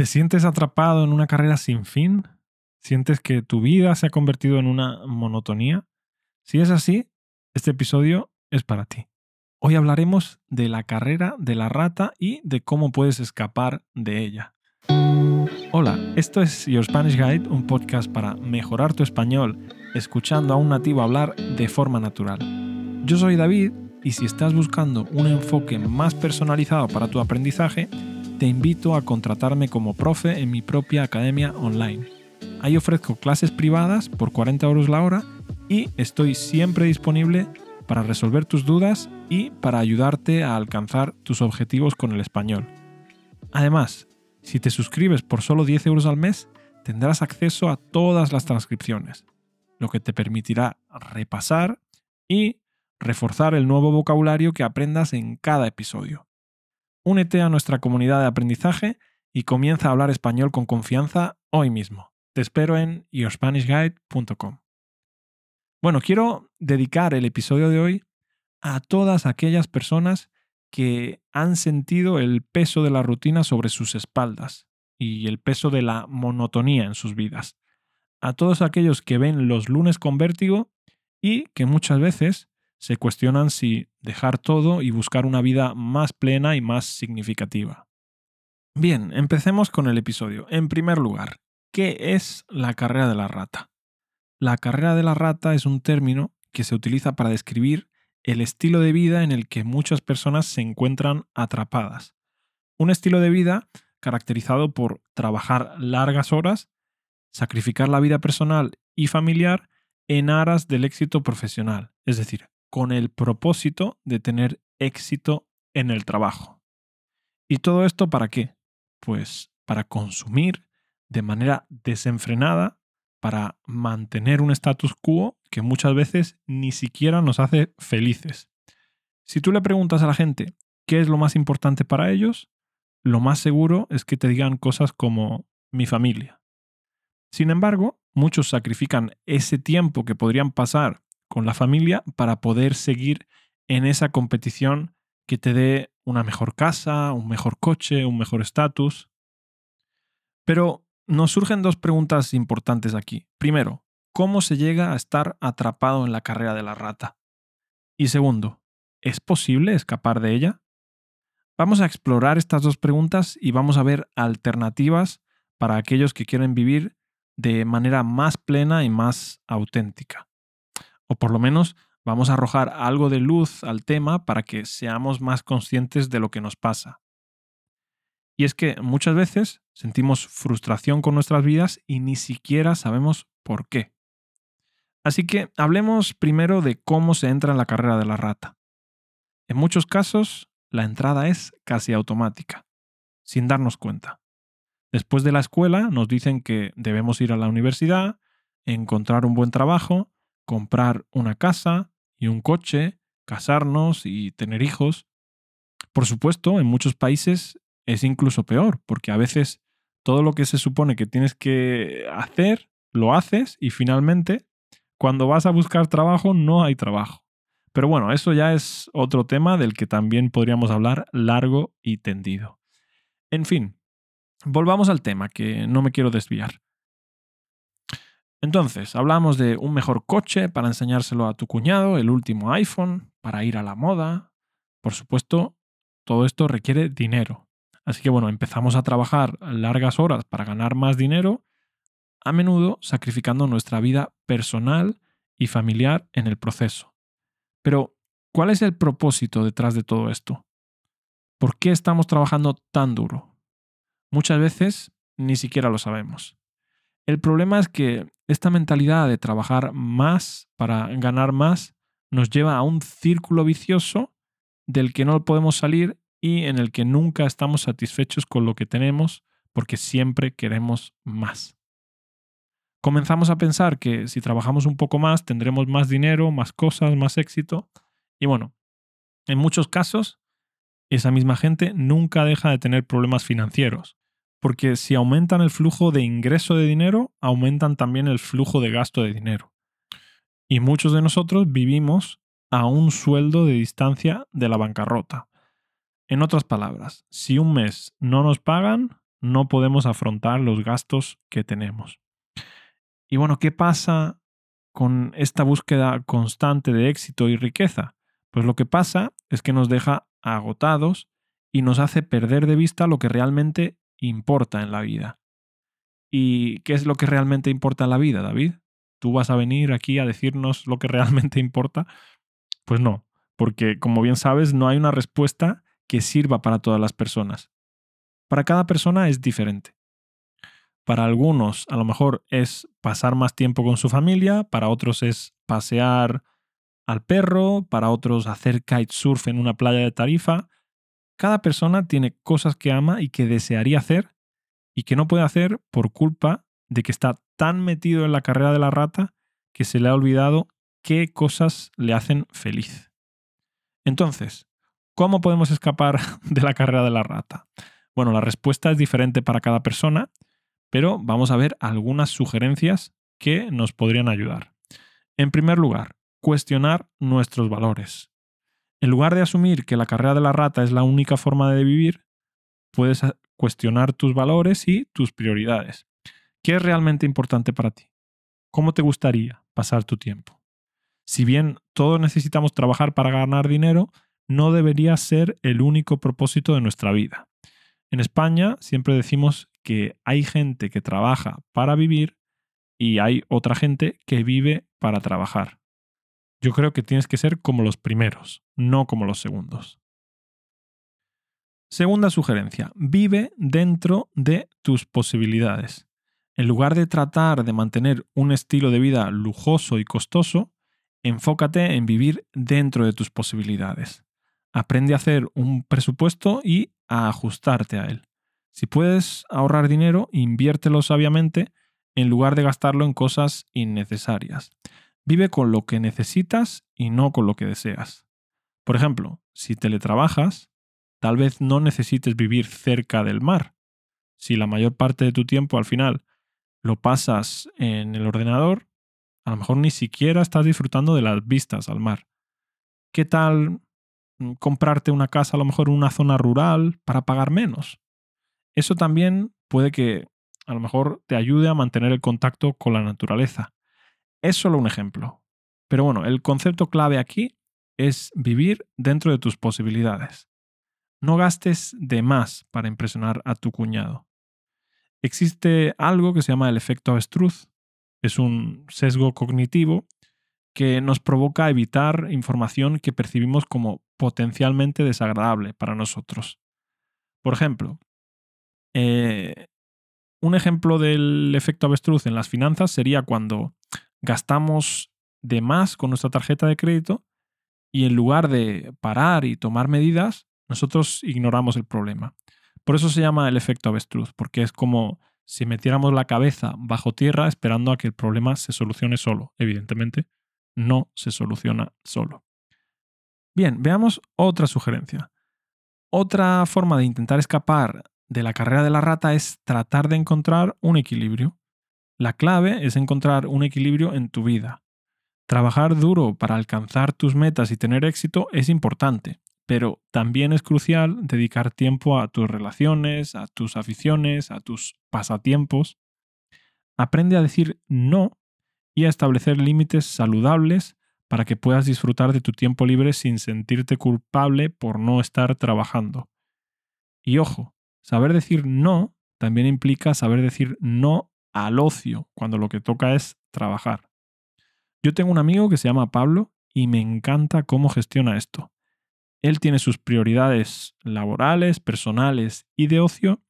¿Te sientes atrapado en una carrera sin fin? ¿Sientes que tu vida se ha convertido en una monotonía? Si es así, este episodio es para ti. Hoy hablaremos de la carrera de la rata y de cómo puedes escapar de ella. Hola, esto es Your Spanish Guide, un podcast para mejorar tu español escuchando a un nativo hablar de forma natural. Yo soy David y si estás buscando un enfoque más personalizado para tu aprendizaje, te invito a contratarme como profe en mi propia academia online. Ahí ofrezco clases privadas por 40 euros la hora y estoy siempre disponible para resolver tus dudas y para ayudarte a alcanzar tus objetivos con el español. Además, si te suscribes por solo 10 euros al mes, tendrás acceso a todas las transcripciones, lo que te permitirá repasar y reforzar el nuevo vocabulario que aprendas en cada episodio. Únete a nuestra comunidad de aprendizaje y comienza a hablar español con confianza hoy mismo. Te espero en yourspanishguide.com. Bueno, quiero dedicar el episodio de hoy a todas aquellas personas que han sentido el peso de la rutina sobre sus espaldas y el peso de la monotonía en sus vidas. A todos aquellos que ven los lunes con vértigo y que muchas veces se cuestionan si dejar todo y buscar una vida más plena y más significativa. Bien, empecemos con el episodio. En primer lugar, ¿qué es la carrera de la rata? La carrera de la rata es un término que se utiliza para describir el estilo de vida en el que muchas personas se encuentran atrapadas. Un estilo de vida caracterizado por trabajar largas horas, sacrificar la vida personal y familiar en aras del éxito profesional, es decir, con el propósito de tener éxito en el trabajo. ¿Y todo esto para qué? Pues para consumir de manera desenfrenada, para mantener un status quo que muchas veces ni siquiera nos hace felices. Si tú le preguntas a la gente qué es lo más importante para ellos, lo más seguro es que te digan cosas como mi familia. Sin embargo, muchos sacrifican ese tiempo que podrían pasar con la familia para poder seguir en esa competición que te dé una mejor casa, un mejor coche, un mejor estatus. Pero nos surgen dos preguntas importantes aquí. Primero, ¿cómo se llega a estar atrapado en la carrera de la rata? Y segundo, ¿es posible escapar de ella? Vamos a explorar estas dos preguntas y vamos a ver alternativas para aquellos que quieren vivir de manera más plena y más auténtica o por lo menos vamos a arrojar algo de luz al tema para que seamos más conscientes de lo que nos pasa. Y es que muchas veces sentimos frustración con nuestras vidas y ni siquiera sabemos por qué. Así que hablemos primero de cómo se entra en la carrera de la rata. En muchos casos, la entrada es casi automática, sin darnos cuenta. Después de la escuela nos dicen que debemos ir a la universidad, encontrar un buen trabajo comprar una casa y un coche, casarnos y tener hijos. Por supuesto, en muchos países es incluso peor, porque a veces todo lo que se supone que tienes que hacer, lo haces y finalmente, cuando vas a buscar trabajo, no hay trabajo. Pero bueno, eso ya es otro tema del que también podríamos hablar largo y tendido. En fin, volvamos al tema, que no me quiero desviar. Entonces, hablamos de un mejor coche para enseñárselo a tu cuñado, el último iPhone, para ir a la moda. Por supuesto, todo esto requiere dinero. Así que bueno, empezamos a trabajar largas horas para ganar más dinero, a menudo sacrificando nuestra vida personal y familiar en el proceso. Pero, ¿cuál es el propósito detrás de todo esto? ¿Por qué estamos trabajando tan duro? Muchas veces ni siquiera lo sabemos. El problema es que esta mentalidad de trabajar más para ganar más nos lleva a un círculo vicioso del que no podemos salir y en el que nunca estamos satisfechos con lo que tenemos porque siempre queremos más. Comenzamos a pensar que si trabajamos un poco más tendremos más dinero, más cosas, más éxito. Y bueno, en muchos casos, esa misma gente nunca deja de tener problemas financieros porque si aumentan el flujo de ingreso de dinero, aumentan también el flujo de gasto de dinero. Y muchos de nosotros vivimos a un sueldo de distancia de la bancarrota. En otras palabras, si un mes no nos pagan, no podemos afrontar los gastos que tenemos. Y bueno, ¿qué pasa con esta búsqueda constante de éxito y riqueza? Pues lo que pasa es que nos deja agotados y nos hace perder de vista lo que realmente importa en la vida. ¿Y qué es lo que realmente importa en la vida, David? ¿Tú vas a venir aquí a decirnos lo que realmente importa? Pues no, porque como bien sabes, no hay una respuesta que sirva para todas las personas. Para cada persona es diferente. Para algunos a lo mejor es pasar más tiempo con su familia, para otros es pasear al perro, para otros hacer kitesurf en una playa de Tarifa. Cada persona tiene cosas que ama y que desearía hacer y que no puede hacer por culpa de que está tan metido en la carrera de la rata que se le ha olvidado qué cosas le hacen feliz. Entonces, ¿cómo podemos escapar de la carrera de la rata? Bueno, la respuesta es diferente para cada persona, pero vamos a ver algunas sugerencias que nos podrían ayudar. En primer lugar, cuestionar nuestros valores. En lugar de asumir que la carrera de la rata es la única forma de vivir, puedes cuestionar tus valores y tus prioridades. ¿Qué es realmente importante para ti? ¿Cómo te gustaría pasar tu tiempo? Si bien todos necesitamos trabajar para ganar dinero, no debería ser el único propósito de nuestra vida. En España siempre decimos que hay gente que trabaja para vivir y hay otra gente que vive para trabajar. Yo creo que tienes que ser como los primeros, no como los segundos. Segunda sugerencia, vive dentro de tus posibilidades. En lugar de tratar de mantener un estilo de vida lujoso y costoso, enfócate en vivir dentro de tus posibilidades. Aprende a hacer un presupuesto y a ajustarte a él. Si puedes ahorrar dinero, inviértelo sabiamente en lugar de gastarlo en cosas innecesarias. Vive con lo que necesitas y no con lo que deseas. Por ejemplo, si teletrabajas, tal vez no necesites vivir cerca del mar. Si la mayor parte de tu tiempo al final lo pasas en el ordenador, a lo mejor ni siquiera estás disfrutando de las vistas al mar. ¿Qué tal mm, comprarte una casa a lo mejor en una zona rural para pagar menos? Eso también puede que a lo mejor te ayude a mantener el contacto con la naturaleza. Es solo un ejemplo. Pero bueno, el concepto clave aquí es vivir dentro de tus posibilidades. No gastes de más para impresionar a tu cuñado. Existe algo que se llama el efecto avestruz. Es un sesgo cognitivo que nos provoca evitar información que percibimos como potencialmente desagradable para nosotros. Por ejemplo, eh, un ejemplo del efecto avestruz en las finanzas sería cuando gastamos de más con nuestra tarjeta de crédito y en lugar de parar y tomar medidas, nosotros ignoramos el problema. Por eso se llama el efecto avestruz, porque es como si metiéramos la cabeza bajo tierra esperando a que el problema se solucione solo. Evidentemente, no se soluciona solo. Bien, veamos otra sugerencia. Otra forma de intentar escapar de la carrera de la rata es tratar de encontrar un equilibrio. La clave es encontrar un equilibrio en tu vida. Trabajar duro para alcanzar tus metas y tener éxito es importante, pero también es crucial dedicar tiempo a tus relaciones, a tus aficiones, a tus pasatiempos. Aprende a decir no y a establecer límites saludables para que puedas disfrutar de tu tiempo libre sin sentirte culpable por no estar trabajando. Y ojo, Saber decir no también implica saber decir no al ocio, cuando lo que toca es trabajar. Yo tengo un amigo que se llama Pablo y me encanta cómo gestiona esto. Él tiene sus prioridades laborales, personales y de ocio,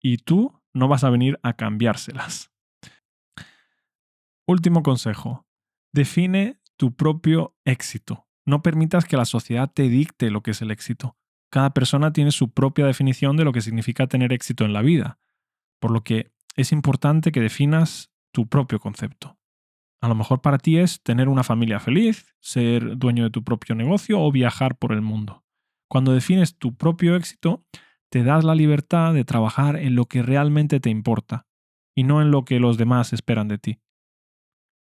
y tú no vas a venir a cambiárselas. Último consejo. Define tu propio éxito. No permitas que la sociedad te dicte lo que es el éxito. Cada persona tiene su propia definición de lo que significa tener éxito en la vida, por lo que es importante que definas tu propio concepto. A lo mejor para ti es tener una familia feliz, ser dueño de tu propio negocio o viajar por el mundo. Cuando defines tu propio éxito, te das la libertad de trabajar en lo que realmente te importa y no en lo que los demás esperan de ti.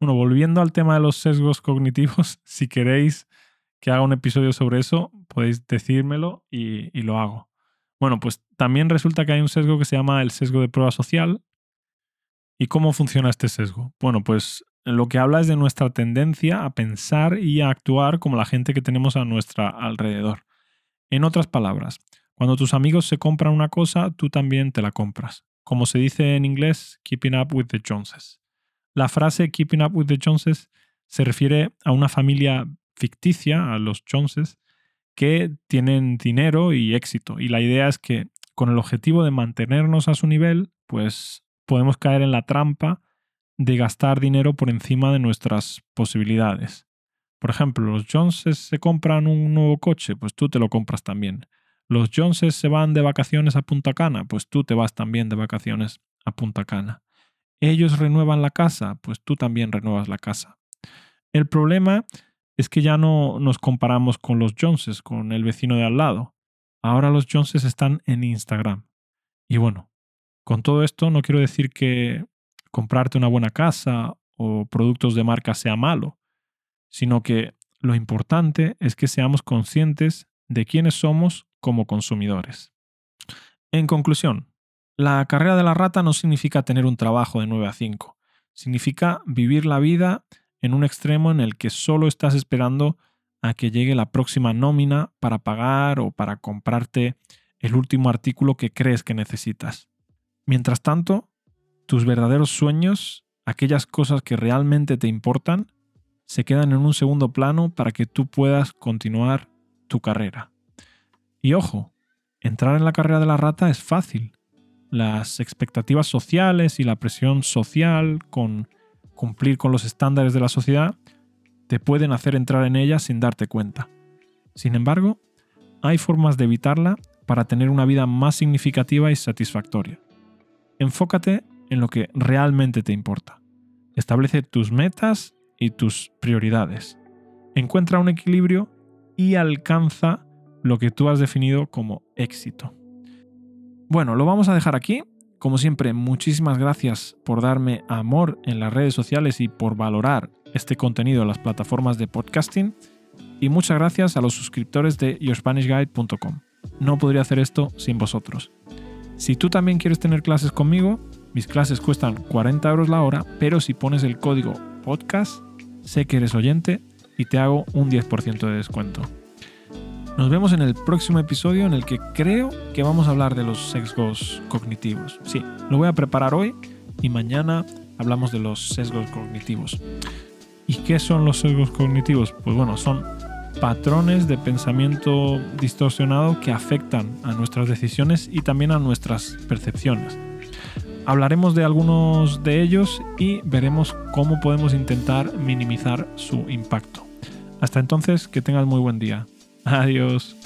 Bueno, volviendo al tema de los sesgos cognitivos, si queréis que haga un episodio sobre eso, podéis decírmelo y, lo hago. Bueno, pues también resulta que hay un sesgo que se llama el sesgo de prueba social. ¿Y cómo funciona este sesgo? Bueno, pues lo que habla es de nuestra tendencia a pensar y a actuar como la gente que tenemos a nuestro alrededor. En otras palabras, cuando tus amigos se compran una cosa, tú también te la compras. Como se dice en inglés, keeping up with the Joneses. La frase keeping up with the Joneses se refiere a una familia ficticia, a los Joneses, que tienen dinero y éxito. Y la idea es que con el objetivo de mantenernos a su nivel, pues podemos caer en la trampa de gastar dinero por encima de nuestras posibilidades. Por ejemplo, los Joneses se compran un nuevo coche, pues tú te lo compras también. Los Joneses se van de vacaciones a Punta Cana, pues tú te vas también de vacaciones a Punta Cana. Ellos renuevan la casa, pues tú también renuevas la casa. El problema es que ya no nos comparamos con los Joneses, con el vecino de al lado. Ahora los Joneses están en Instagram. Y bueno, con todo esto no quiero decir que comprarte una buena casa o productos de marca sea malo, sino que lo importante es que seamos conscientes de quiénes somos como consumidores. En conclusión, la carrera de la rata no significa tener un trabajo de 9 a 5, significa vivir la vida en un extremo en el que solo estás esperando a que llegue la próxima nómina para pagar o para comprarte el último artículo que crees que necesitas. Mientras tanto, tus verdaderos sueños, aquellas cosas que realmente te importan, se quedan en un segundo plano para que tú puedas continuar tu carrera. Y ojo, entrar en la carrera de la rata es fácil. Las expectativas sociales y la presión social con cumplir con los estándares de la sociedad, te pueden hacer entrar en ella sin darte cuenta. Sin embargo, hay formas de evitarla para tener una vida más significativa y satisfactoria. Enfócate en lo que realmente te importa. Establece tus metas y tus prioridades. Encuentra un equilibrio y alcanza lo que tú has definido como éxito. Bueno, lo vamos a dejar aquí. Como siempre, muchísimas gracias por darme amor en las redes sociales y por valorar este contenido en las plataformas de podcasting. Y muchas gracias a los suscriptores de yourspanishguide.com. No podría hacer esto sin vosotros. Si tú también quieres tener clases conmigo, mis clases cuestan 40 euros la hora, pero si pones el código podcast, sé que eres oyente y te hago un 10% de descuento. Nos vemos en el próximo episodio en el que creo que vamos a hablar de los sesgos cognitivos. Sí, lo voy a preparar hoy y mañana hablamos de los sesgos cognitivos. ¿Y qué son los sesgos cognitivos? Pues bueno, son patrones de pensamiento distorsionado que afectan a nuestras decisiones y también a nuestras percepciones. Hablaremos de algunos de ellos y veremos cómo podemos intentar minimizar su impacto. Hasta entonces, que tengas muy buen día. Adiós.